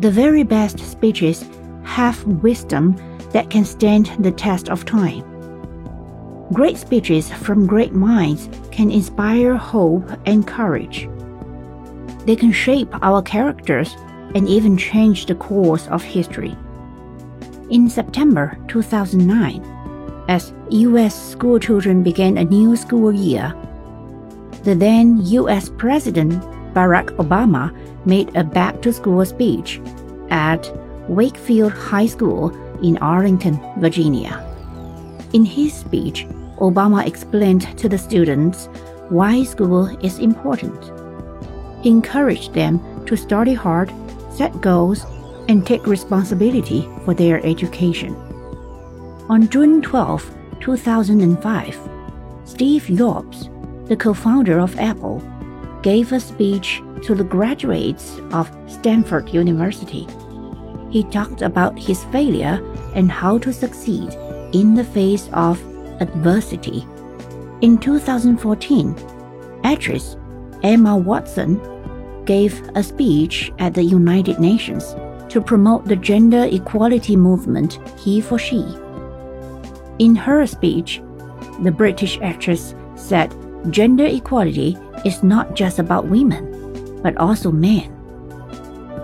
The very best speeches have wisdom that can stand the test of time. Great speeches from great minds can inspire hope and courage. They can shape our characters and even change the course of history. In September 2009, as US school children began a new school year, the then US President Barack Obama made a back to school speech at Wakefield High School in Arlington, Virginia. In his speech, Obama explained to the students why school is important. He encouraged them to study hard, set goals, and take responsibility for their education. On June 12, 2005, Steve Jobs, the co founder of Apple, gave a speech to the graduates of Stanford University. He talked about his failure and how to succeed in the face of adversity. In 2014, actress Emma Watson gave a speech at the United Nations to promote the gender equality movement He for She. In her speech, the British actress said gender equality is not just about women, but also men.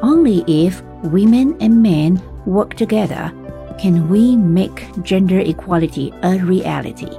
Only if women and men work together can we make gender equality a reality.